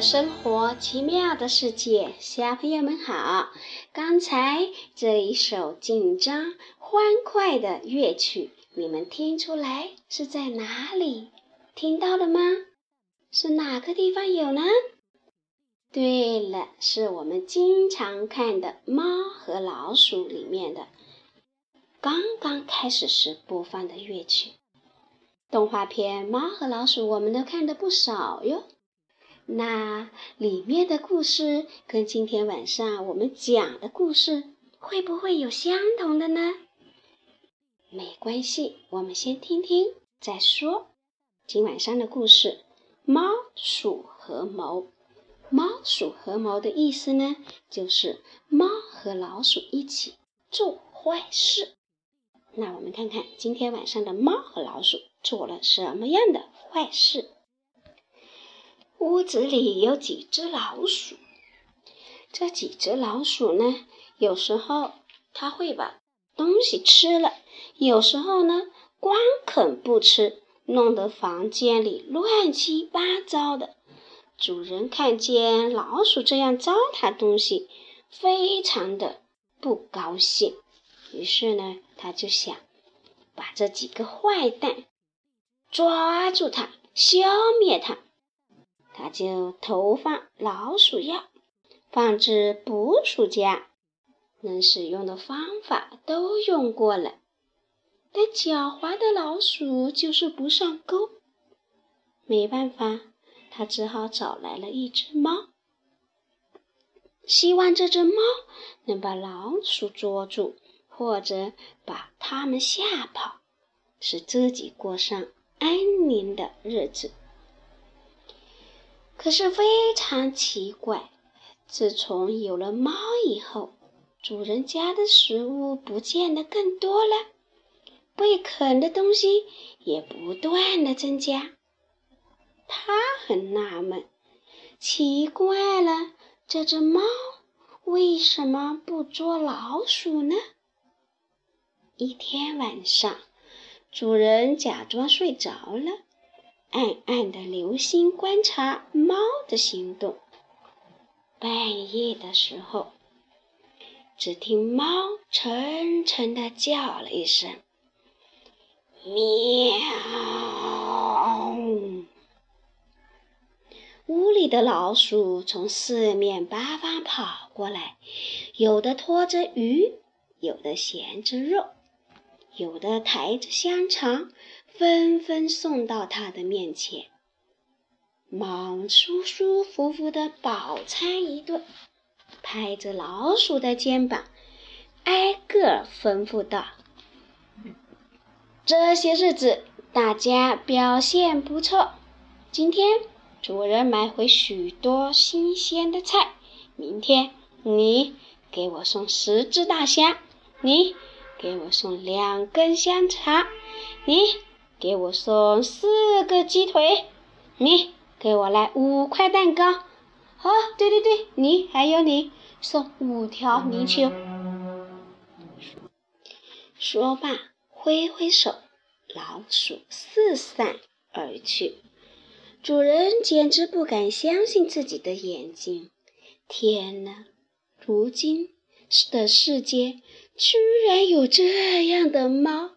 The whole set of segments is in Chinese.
生活，奇妙的世界，小朋友们好。刚才这一首紧张欢快的乐曲，你们听出来是在哪里听到的吗？是哪个地方有呢？对了，是我们经常看的《猫和老鼠》里面的，刚刚开始时播放的乐曲。动画片《猫和老鼠》我们都看的不少哟。那里面的故事跟今天晚上我们讲的故事会不会有相同的呢？没关系，我们先听听再说。今晚上的故事：猫鼠合谋。猫鼠合谋的意思呢，就是猫和老鼠一起做坏事。那我们看看今天晚上的猫和老鼠做了什么样的坏事。屋子里有几只老鼠，这几只老鼠呢，有时候它会把东西吃了，有时候呢光啃不吃，弄得房间里乱七八糟的。主人看见老鼠这样糟蹋东西，非常的不高兴，于是呢，他就想把这几个坏蛋抓住，它消灭它。他就投放老鼠药，放置捕鼠夹，能使用的方法都用过了，但狡猾的老鼠就是不上钩。没办法，他只好找来了一只猫，希望这只猫能把老鼠捉住，或者把它们吓跑，使自己过上安宁的日子。可是非常奇怪，自从有了猫以后，主人家的食物不见得更多了，被啃的东西也不断的增加。他很纳闷，奇怪了，这只猫为什么不捉老鼠呢？一天晚上，主人假装睡着了。暗暗的留心观察猫的行动。半夜的时候，只听猫沉沉的叫了一声“喵”，屋里的老鼠从四面八方跑过来，有的拖着鱼，有的衔着肉，有的抬着香肠。纷纷送到他的面前，猫舒舒服服的饱餐一顿，拍着老鼠的肩膀，挨个吩咐道：“这些日子大家表现不错，今天主人买回许多新鲜的菜，明天你给我送十只大虾，你给我送两根香肠，你。”给我送四个鸡腿，你给我来五块蛋糕。哦，对对对，你还有你送五条泥鳅。说罢，挥挥手，老鼠四散而去。主人简直不敢相信自己的眼睛。天哪，如今的世界居然有这样的猫！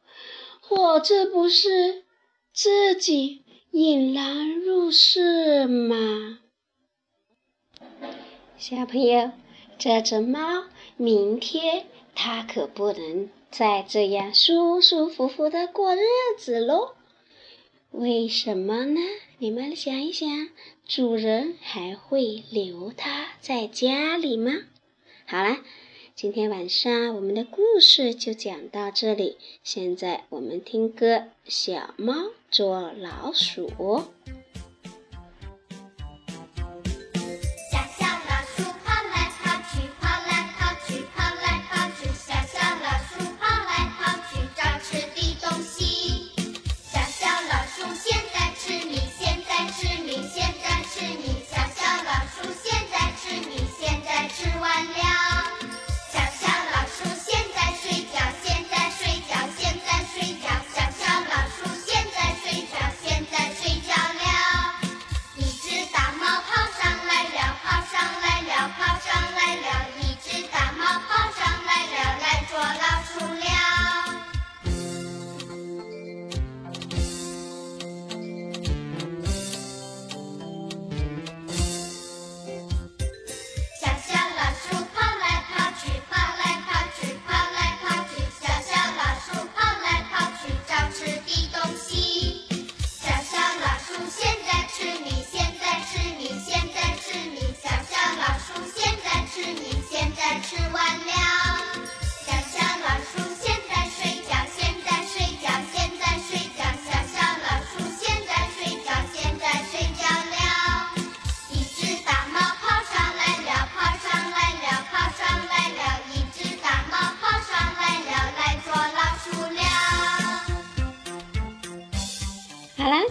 我这不是自己引狼入室吗？小朋友，这只猫明天它可不能再这样舒舒服服的过日子喽。为什么呢？你们想一想，主人还会留它在家里吗？好了。今天晚上我们的故事就讲到这里。现在我们听歌，《小猫捉老鼠》。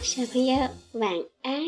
小朋友晚安。